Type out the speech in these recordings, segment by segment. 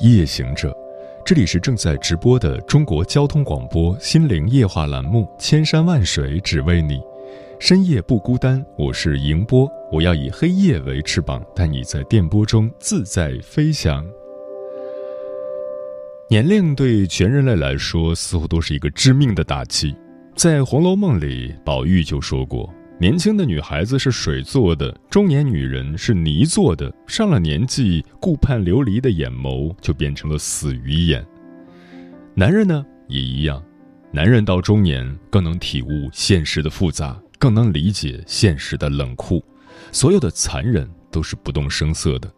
夜行者，这里是正在直播的中国交通广播心灵夜话栏目《千山万水只为你》，深夜不孤单，我是迎波，我要以黑夜为翅膀，带你在电波中自在飞翔。年龄对全人类来说，似乎都是一个致命的打击。在《红楼梦》里，宝玉就说过。年轻的女孩子是水做的，中年女人是泥做的。上了年纪，顾盼流离的眼眸就变成了死鱼眼。男人呢也一样，男人到中年更能体悟现实的复杂，更能理解现实的冷酷，所有的残忍都是不动声色的。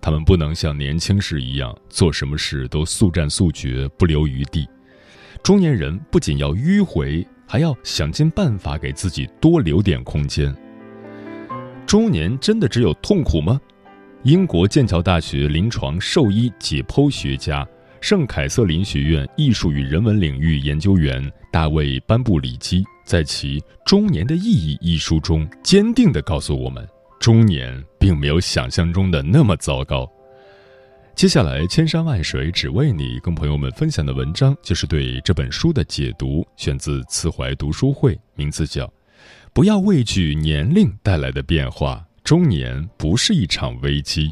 他们不能像年轻时一样，做什么事都速战速决，不留余地。中年人不仅要迂回。还要想尽办法给自己多留点空间。中年真的只有痛苦吗？英国剑桥大学临床兽医解剖学家、圣凯瑟琳学院艺术与人文领域研究员大卫·班布里基在其《中年的意义》一书中，坚定地告诉我们：中年并没有想象中的那么糟糕。接下来，千山万水只为你，跟朋友们分享的文章就是对这本书的解读，选自慈怀读书会，名字叫《不要畏惧年龄带来的变化，中年不是一场危机》。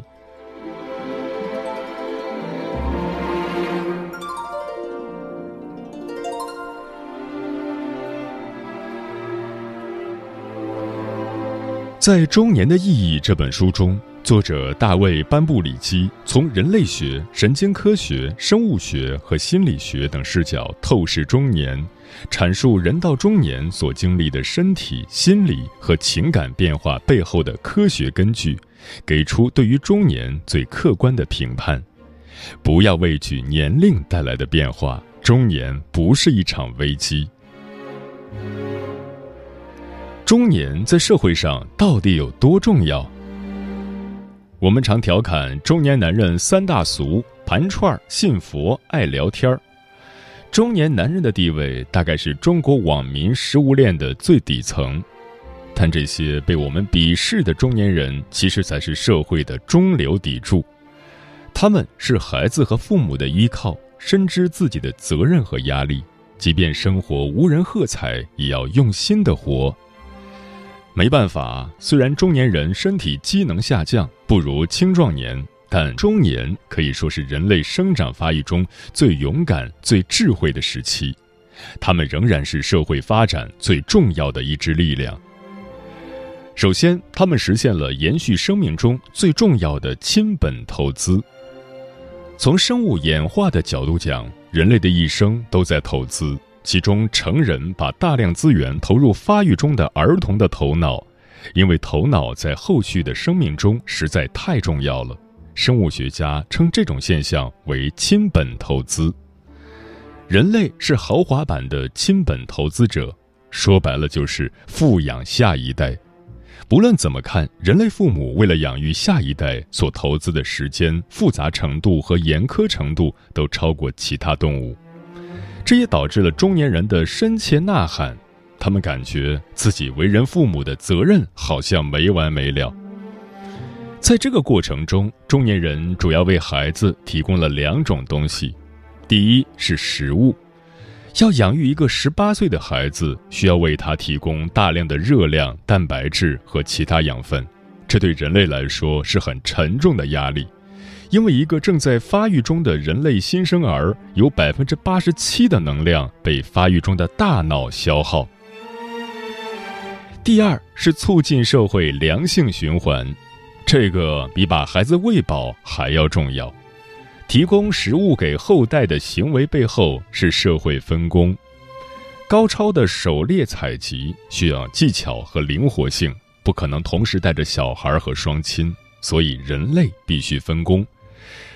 在《中年的意义》这本书中。作者大卫·班布里基从人类学、神经科学、生物学和心理学等视角透视中年，阐述人到中年所经历的身体、心理和情感变化背后的科学根据，给出对于中年最客观的评判。不要畏惧年龄带来的变化，中年不是一场危机。中年在社会上到底有多重要？我们常调侃中年男人三大俗：盘串、信佛、爱聊天儿。中年男人的地位大概是中国网民食物链的最底层，但这些被我们鄙视的中年人，其实才是社会的中流砥柱。他们是孩子和父母的依靠，深知自己的责任和压力，即便生活无人喝彩，也要用心的活。没办法，虽然中年人身体机能下降不如青壮年，但中年可以说是人类生长发育中最勇敢、最智慧的时期。他们仍然是社会发展最重要的一支力量。首先，他们实现了延续生命中最重要的亲本投资。从生物演化的角度讲，人类的一生都在投资。其中，成人把大量资源投入发育中的儿童的头脑，因为头脑在后续的生命中实在太重要了。生物学家称这种现象为亲本投资。人类是豪华版的亲本投资者，说白了就是富养下一代。不论怎么看，人类父母为了养育下一代所投资的时间、复杂程度和严苛程度，都超过其他动物。这也导致了中年人的深切呐喊，他们感觉自己为人父母的责任好像没完没了。在这个过程中，中年人主要为孩子提供了两种东西：第一是食物，要养育一个十八岁的孩子，需要为他提供大量的热量、蛋白质和其他养分，这对人类来说是很沉重的压力。因为一个正在发育中的人类新生儿，有百分之八十七的能量被发育中的大脑消耗。第二是促进社会良性循环，这个比把孩子喂饱还要重要。提供食物给后代的行为背后是社会分工。高超的狩猎采集需要技巧和灵活性，不可能同时带着小孩和双亲，所以人类必须分工。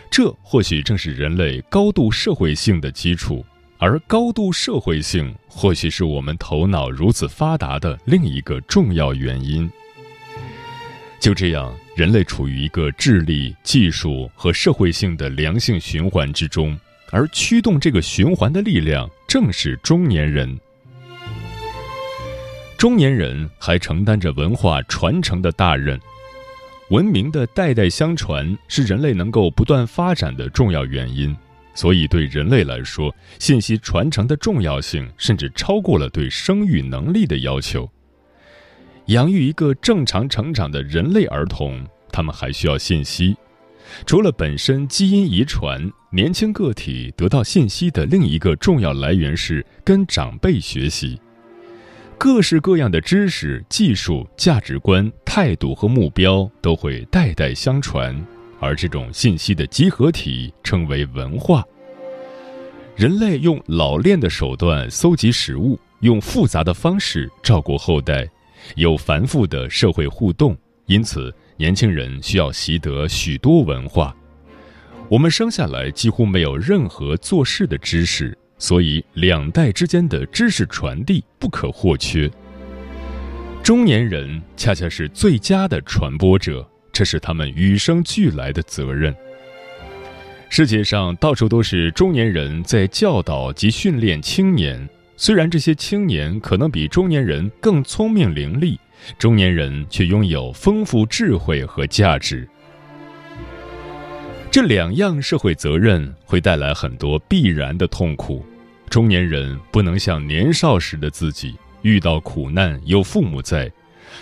这或许正是人类高度社会性的基础，而高度社会性或许是我们头脑如此发达的另一个重要原因。就这样，人类处于一个智力、技术和社会性的良性循环之中，而驱动这个循环的力量正是中年人。中年人还承担着文化传承的大任。文明的代代相传是人类能够不断发展的重要原因，所以对人类来说，信息传承的重要性甚至超过了对生育能力的要求。养育一个正常成长的人类儿童，他们还需要信息。除了本身基因遗传，年轻个体得到信息的另一个重要来源是跟长辈学习。各式各样的知识、技术、价值观、态度和目标都会代代相传，而这种信息的集合体称为文化。人类用老练的手段搜集食物，用复杂的方式照顾后代，有繁复的社会互动，因此年轻人需要习得许多文化。我们生下来几乎没有任何做事的知识。所以，两代之间的知识传递不可或缺。中年人恰恰是最佳的传播者，这是他们与生俱来的责任。世界上到处都是中年人在教导及训练青年，虽然这些青年可能比中年人更聪明伶俐，中年人却拥有丰富智慧和价值。这两样社会责任会带来很多必然的痛苦。中年人不能像年少时的自己，遇到苦难有父母在，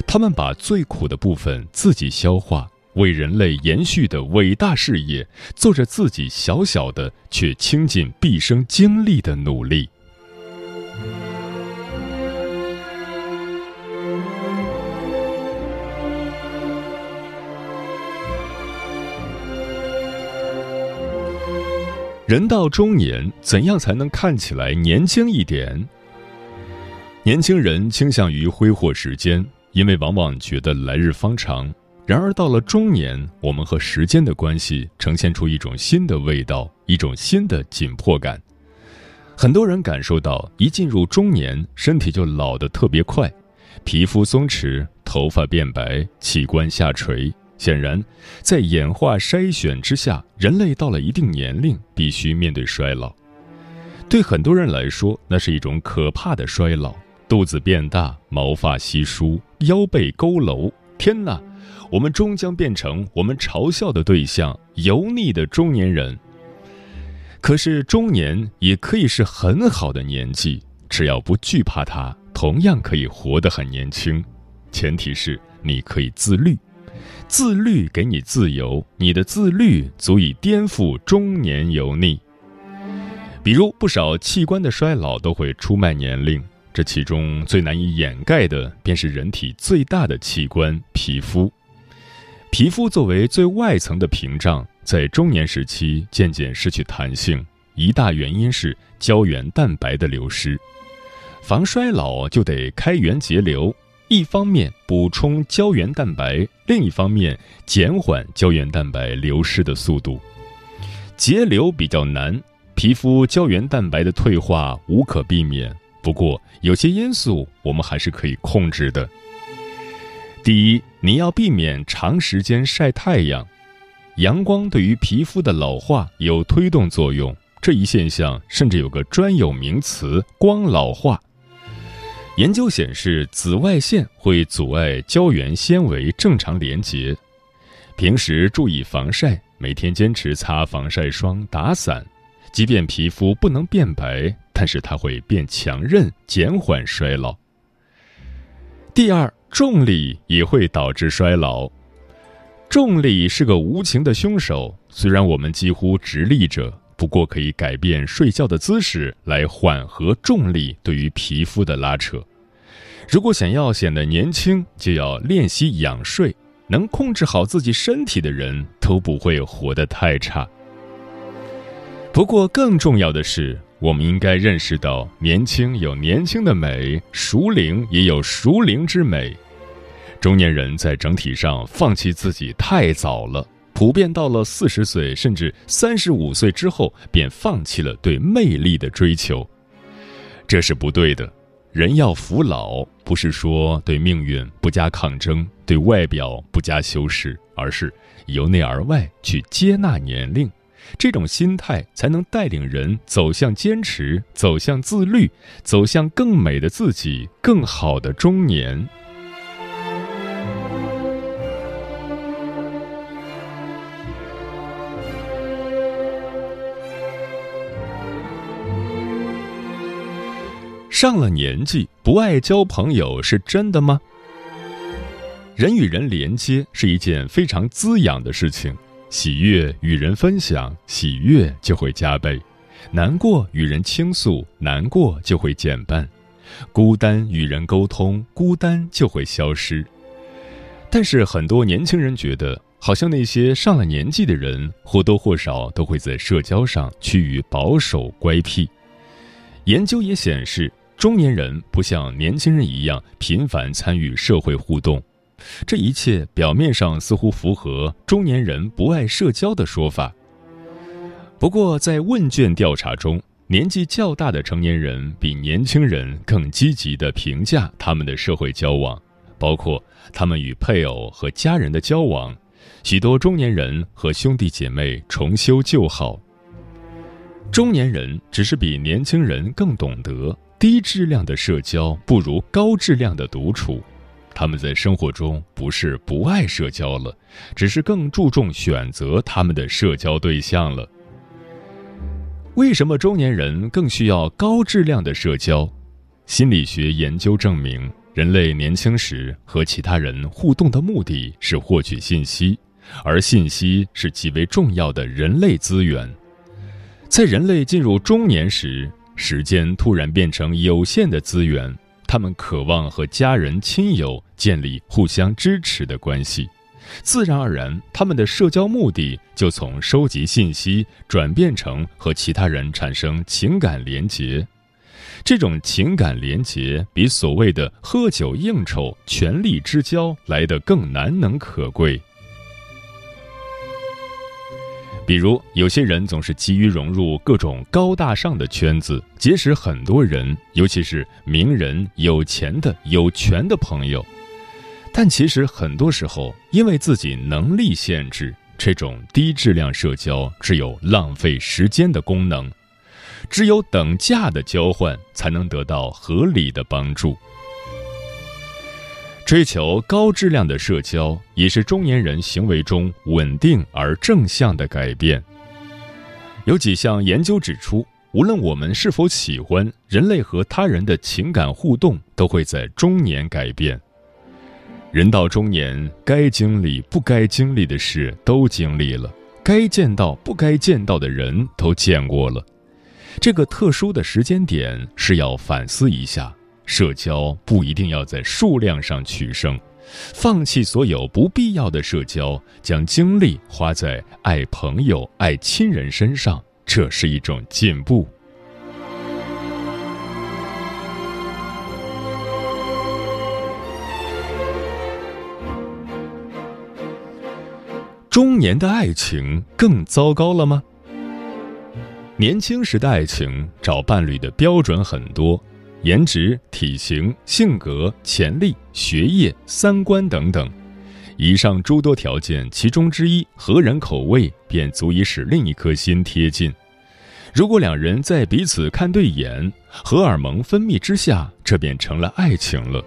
他们把最苦的部分自己消化，为人类延续的伟大事业做着自己小小的却倾尽毕生精力的努力。人到中年，怎样才能看起来年轻一点？年轻人倾向于挥霍时间，因为往往觉得来日方长。然而到了中年，我们和时间的关系呈现出一种新的味道，一种新的紧迫感。很多人感受到，一进入中年，身体就老得特别快，皮肤松弛，头发变白，器官下垂。显然，在演化筛选之下，人类到了一定年龄必须面对衰老。对很多人来说，那是一种可怕的衰老：肚子变大，毛发稀疏，腰背佝偻。天哪，我们终将变成我们嘲笑的对象——油腻的中年人。可是，中年也可以是很好的年纪，只要不惧怕它，同样可以活得很年轻。前提是你可以自律。自律给你自由，你的自律足以颠覆中年油腻。比如，不少器官的衰老都会出卖年龄，这其中最难以掩盖的便是人体最大的器官——皮肤。皮肤作为最外层的屏障，在中年时期渐渐失去弹性，一大原因是胶原蛋白的流失。防衰老就得开源节流。一方面补充胶原蛋白，另一方面减缓胶原蛋白流失的速度。节流比较难，皮肤胶原蛋白的退化无可避免。不过有些因素我们还是可以控制的。第一，你要避免长时间晒太阳，阳光对于皮肤的老化有推动作用。这一现象甚至有个专有名词——光老化。研究显示，紫外线会阻碍胶原纤维正常连接。平时注意防晒，每天坚持擦防晒霜、打伞。即便皮肤不能变白，但是它会变强韧，减缓衰老。第二，重力也会导致衰老。重力是个无情的凶手。虽然我们几乎直立着。不过可以改变睡觉的姿势来缓和重力对于皮肤的拉扯。如果想要显得年轻，就要练习仰睡。能控制好自己身体的人都不会活得太差。不过更重要的是，我们应该认识到，年轻有年轻的美，熟龄也有熟龄之美。中年人在整体上放弃自己太早了。普遍到了四十岁甚至三十五岁之后，便放弃了对魅力的追求，这是不对的。人要服老，不是说对命运不加抗争，对外表不加修饰，而是由内而外去接纳年龄。这种心态才能带领人走向坚持，走向自律，走向更美的自己，更好的中年。上了年纪不爱交朋友是真的吗？人与人连接是一件非常滋养的事情，喜悦与人分享，喜悦就会加倍；难过与人倾诉，难过就会减半；孤单与人沟通，孤单就会消失。但是很多年轻人觉得，好像那些上了年纪的人或多或少都会在社交上趋于保守乖僻。研究也显示。中年人不像年轻人一样频繁参与社会互动，这一切表面上似乎符合中年人不爱社交的说法。不过，在问卷调查中，年纪较大的成年人比年轻人更积极地评价他们的社会交往，包括他们与配偶和家人的交往。许多中年人和兄弟姐妹重修旧好。中年人只是比年轻人更懂得。低质量的社交不如高质量的独处，他们在生活中不是不爱社交了，只是更注重选择他们的社交对象了。为什么中年人更需要高质量的社交？心理学研究证明，人类年轻时和其他人互动的目的是获取信息，而信息是极为重要的人类资源。在人类进入中年时，时间突然变成有限的资源，他们渴望和家人、亲友建立互相支持的关系，自然而然，他们的社交目的就从收集信息转变成和其他人产生情感连结。这种情感连结比所谓的喝酒应酬、权力之交来得更难能可贵。比如，有些人总是急于融入各种高大上的圈子，结识很多人，尤其是名人、有钱的、有权的朋友。但其实很多时候，因为自己能力限制，这种低质量社交只有浪费时间的功能。只有等价的交换，才能得到合理的帮助。追求高质量的社交，也是中年人行为中稳定而正向的改变。有几项研究指出，无论我们是否喜欢，人类和他人的情感互动都会在中年改变。人到中年，该经历、不该经历的事都经历了，该见到、不该见到的人都见过了。这个特殊的时间点是要反思一下。社交不一定要在数量上取胜，放弃所有不必要的社交，将精力花在爱朋友、爱亲人身上，这是一种进步。中年的爱情更糟糕了吗？年轻时的爱情，找伴侣的标准很多。颜值、体型、性格、潜力、学业、三观等等，以上诸多条件其中之一合人口味，便足以使另一颗心贴近。如果两人在彼此看对眼，荷尔蒙分泌之下，这便成了爱情了。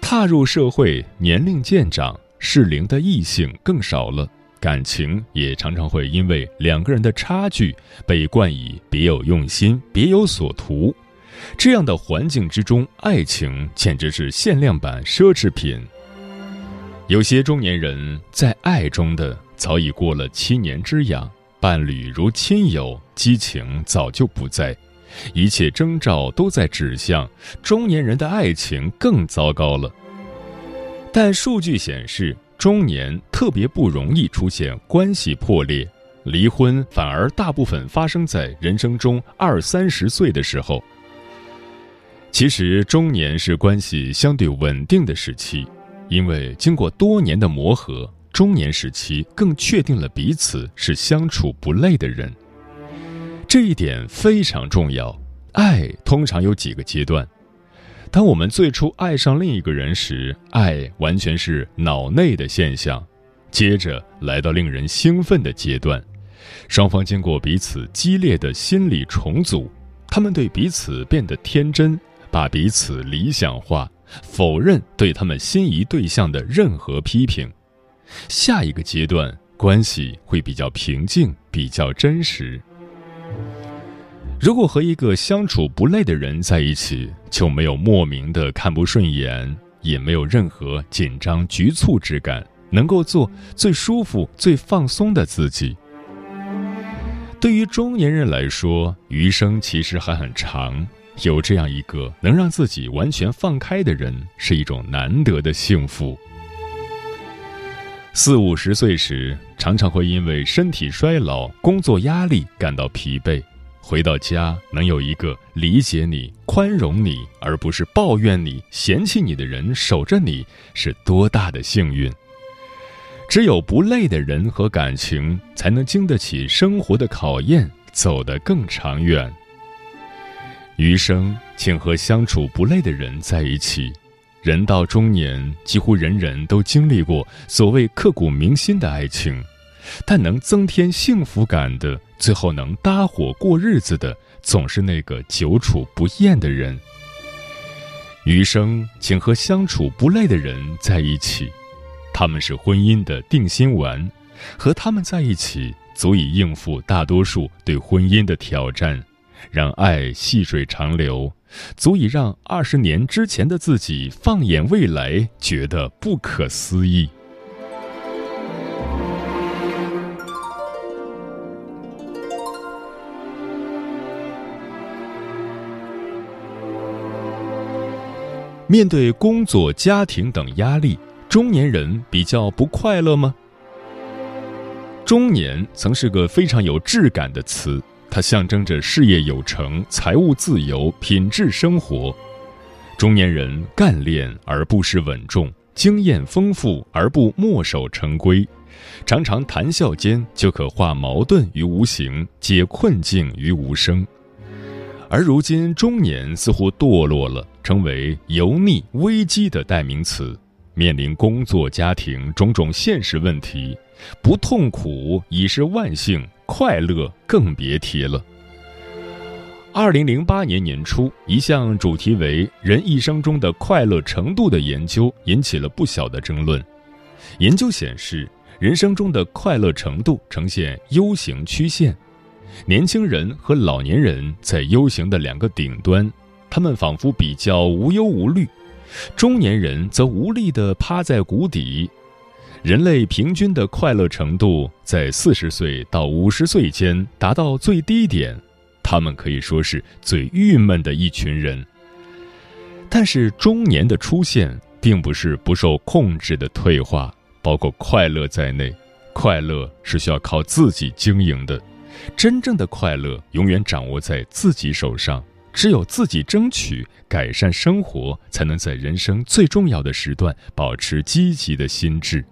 踏入社会，年龄渐长，适龄的异性更少了，感情也常常会因为两个人的差距，被冠以别有用心、别有所图。这样的环境之中，爱情简直是限量版奢侈品。有些中年人在爱中的早已过了七年之痒，伴侣如亲友，激情早就不在，一切征兆都在指向中年人的爱情更糟糕了。但数据显示，中年特别不容易出现关系破裂，离婚反而大部分发生在人生中二三十岁的时候。其实，中年是关系相对稳定的时期，因为经过多年的磨合，中年时期更确定了彼此是相处不累的人。这一点非常重要。爱通常有几个阶段。当我们最初爱上另一个人时，爱完全是脑内的现象。接着来到令人兴奋的阶段，双方经过彼此激烈的心理重组，他们对彼此变得天真，把彼此理想化，否认对他们心仪对象的任何批评。下一个阶段，关系会比较平静，比较真实。如果和一个相处不累的人在一起，就没有莫名的看不顺眼，也没有任何紧张局促之感，能够做最舒服、最放松的自己。对于中年人来说，余生其实还很长，有这样一个能让自己完全放开的人，是一种难得的幸福。四五十岁时，常常会因为身体衰老、工作压力感到疲惫。回到家，能有一个理解你、宽容你，而不是抱怨你、嫌弃你的人守着你，是多大的幸运！只有不累的人和感情，才能经得起生活的考验，走得更长远。余生，请和相处不累的人在一起。人到中年，几乎人人都经历过所谓刻骨铭心的爱情。但能增添幸福感的，最后能搭伙过日子的，总是那个久处不厌的人。余生，请和相处不累的人在一起，他们是婚姻的定心丸，和他们在一起，足以应付大多数对婚姻的挑战，让爱细水长流，足以让二十年之前的自己放眼未来，觉得不可思议。面对工作、家庭等压力，中年人比较不快乐吗？中年曾是个非常有质感的词，它象征着事业有成、财务自由、品质生活。中年人干练而不失稳重，经验丰富而不墨守成规，常常谈笑间就可化矛盾于无形，解困境于无声。而如今，中年似乎堕落了，成为油腻危机的代名词。面临工作、家庭种种现实问题，不痛苦已是万幸，快乐更别提了。二零零八年年初，一项主题为“人一生中的快乐程度”的研究引起了不小的争论。研究显示，人生中的快乐程度呈现 U 型曲线。年轻人和老年人在 U 型的两个顶端，他们仿佛比较无忧无虑；中年人则无力地趴在谷底。人类平均的快乐程度在四十岁到五十岁间达到最低点，他们可以说是最郁闷的一群人。但是中年的出现并不是不受控制的退化，包括快乐在内，快乐是需要靠自己经营的。真正的快乐永远掌握在自己手上，只有自己争取改善生活，才能在人生最重要的时段保持积极的心智。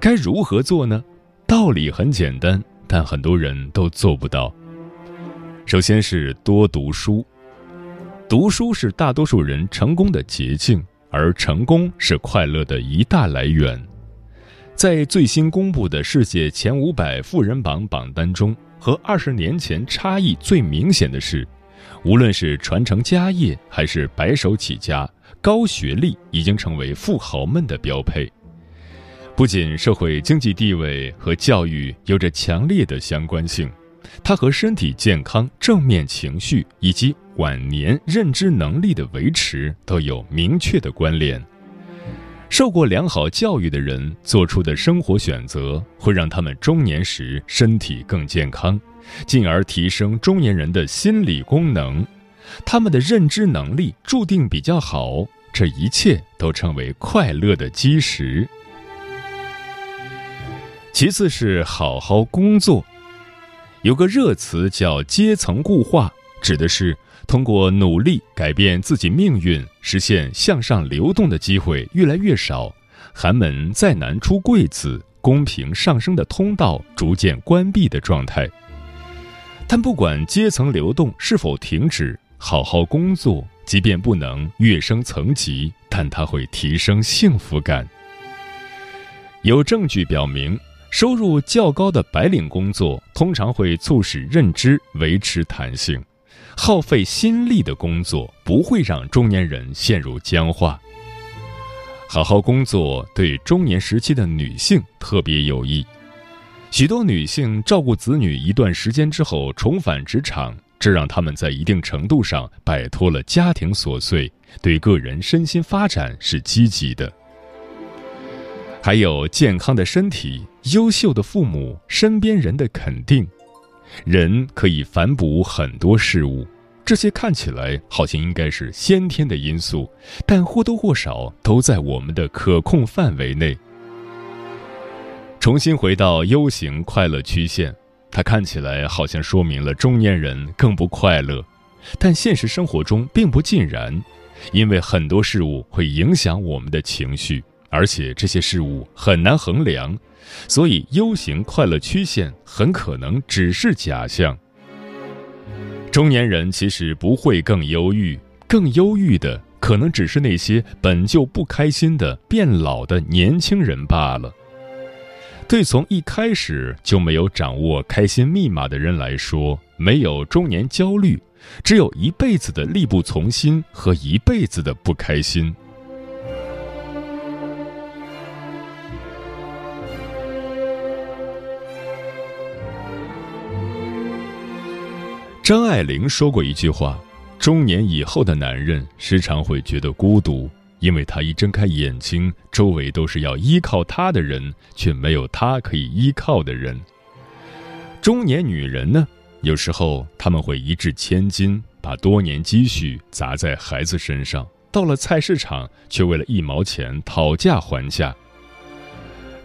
该如何做呢？道理很简单，但很多人都做不到。首先是多读书，读书是大多数人成功的捷径，而成功是快乐的一大来源。在最新公布的世界前五百富人榜榜单中，和二十年前差异最明显的是，无论是传承家业还是白手起家，高学历已经成为富豪们的标配。不仅社会经济地位和教育有着强烈的相关性，它和身体健康、正面情绪以及晚年认知能力的维持都有明确的关联。受过良好教育的人做出的生活选择，会让他们中年时身体更健康，进而提升中年人的心理功能。他们的认知能力注定比较好，这一切都成为快乐的基石。其次是好好工作，有个热词叫阶层固化，指的是。通过努力改变自己命运、实现向上流动的机会越来越少，寒门再难出贵子，公平上升的通道逐渐关闭的状态。但不管阶层流动是否停止，好好工作，即便不能跃升层级，但它会提升幸福感。有证据表明，收入较高的白领工作通常会促使认知维持弹性，耗费心力的工作不会让中年人陷入僵化。好好工作对中年时期的女性特别有益。许多女性照顾子女一段时间之后重返职场，这让她们在一定程度上摆脱了家庭琐碎，对个人身心发展是积极的。还有健康的身体、优秀的父母、身边人的肯定，人可以反哺很多事物，这些看起来好像应该是先天的因素，但或多或少都在我们的可控范围内。重新回到 U 型快乐曲线，它看起来好像说明了中年人更不快乐，但现实生活中并不尽然，因为很多事物会影响我们的情绪，而且这些事物很难衡量，所以 U 型快乐曲线很可能只是假象。中年人其实不会更忧郁，更忧郁的可能只是那些本就不开心的变老的年轻人罢了。对从一开始就没有掌握开心密码的人来说，没有中年焦虑，只有一辈子的力不从心和一辈子的不开心。张爱玲说过一句话：“中年以后的男人时常会觉得孤独。”因为他一睁开眼睛，周围都是要依靠他的人，却没有他可以依靠的人。中年女人呢，有时候他们会一掷千金，把多年积蓄砸在孩子身上，到了菜市场却为了一毛钱讨价还价。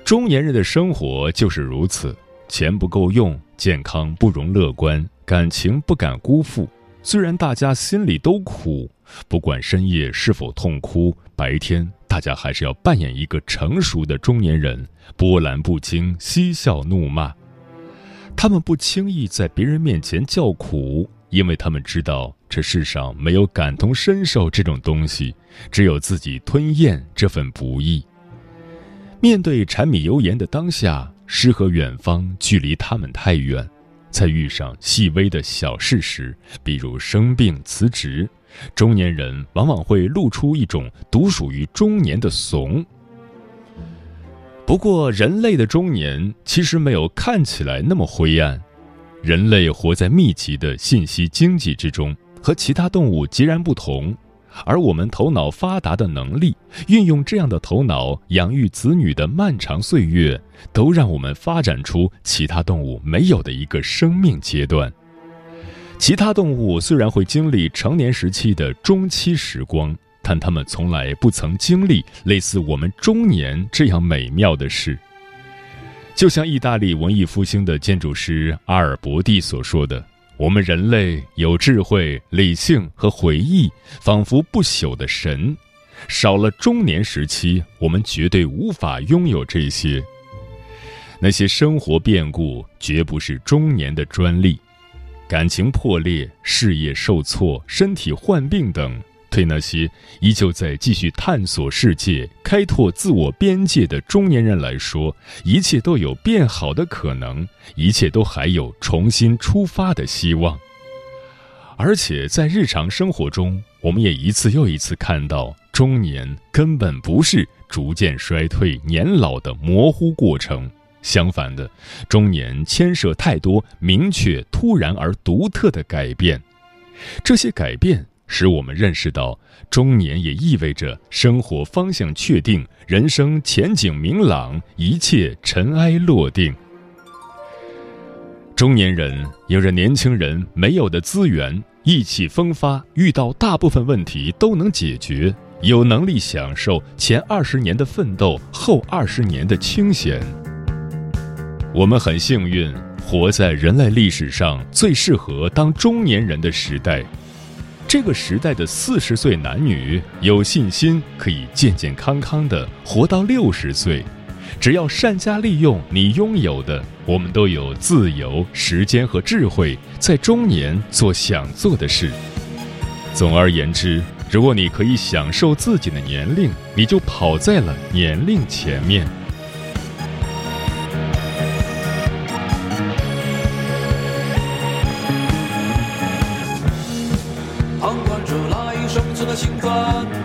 中年人的生活就是如此，钱不够用，健康不容乐观，感情不敢辜负。虽然大家心里都苦。不管深夜是否痛哭，白天大家还是要扮演一个成熟的中年人，波澜不惊，嬉笑怒骂。他们不轻易在别人面前叫苦，因为他们知道这世上没有感同身受这种东西，只有自己吞咽这份不易。面对柴米油盐的当下，诗和远方距离他们太远。在遇上细微的小事时，比如生病、辞职。中年人往往会露出一种独属于中年的怂。不过，人类的中年其实没有看起来那么灰暗。人类活在密集的信息经济之中，和其他动物截然不同。而我们头脑发达的能力，运用这样的头脑养育子女的漫长岁月，都让我们发展出其他动物没有的一个生命阶段。其他动物虽然会经历成年时期的中期时光，但它们从来不曾经历类似我们中年这样美妙的事。就像意大利文艺复兴的建筑师阿尔伯蒂所说的：“我们人类有智慧、理性和回忆，仿佛不朽的神。少了中年时期，我们绝对无法拥有这些。那些生活变故绝不是中年的专利。”感情破裂、事业受挫、身体患病等，对那些依旧在继续探索世界、开拓自我边界的中年人来说，一切都有变好的可能，一切都还有重新出发的希望。而且在日常生活中，我们也一次又一次看到，中年根本不是逐渐衰退、年老的模糊过程。相反的，中年牵涉太多明确、突然而独特的改变，这些改变使我们认识到，中年也意味着生活方向确定，人生前景明朗，一切尘埃落定。中年人有着年轻人没有的资源，意气风发，遇到大部分问题都能解决，有能力享受前二十年的奋斗，后二十年的清闲。我们很幸运，活在人类历史上最适合当中年人的时代。这个时代的四十岁男女有信心可以健健康康的活到六十岁。只要善加利用你拥有的我们都有自由时间和智慧在中年做想做的事。总而言之如果你可以享受自己的年龄你就跑在了年龄前面。Con.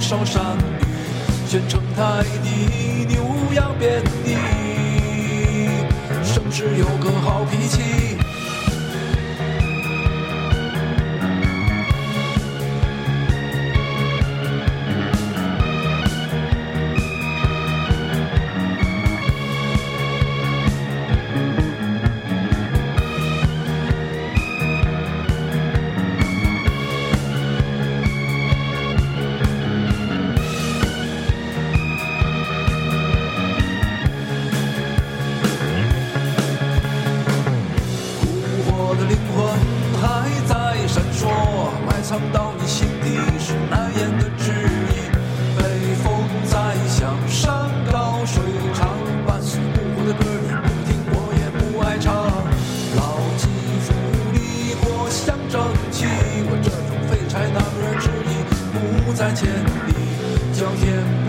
烧山芋，建成太低，牛羊遍地，生时有个好脾气。再见，你耀眼。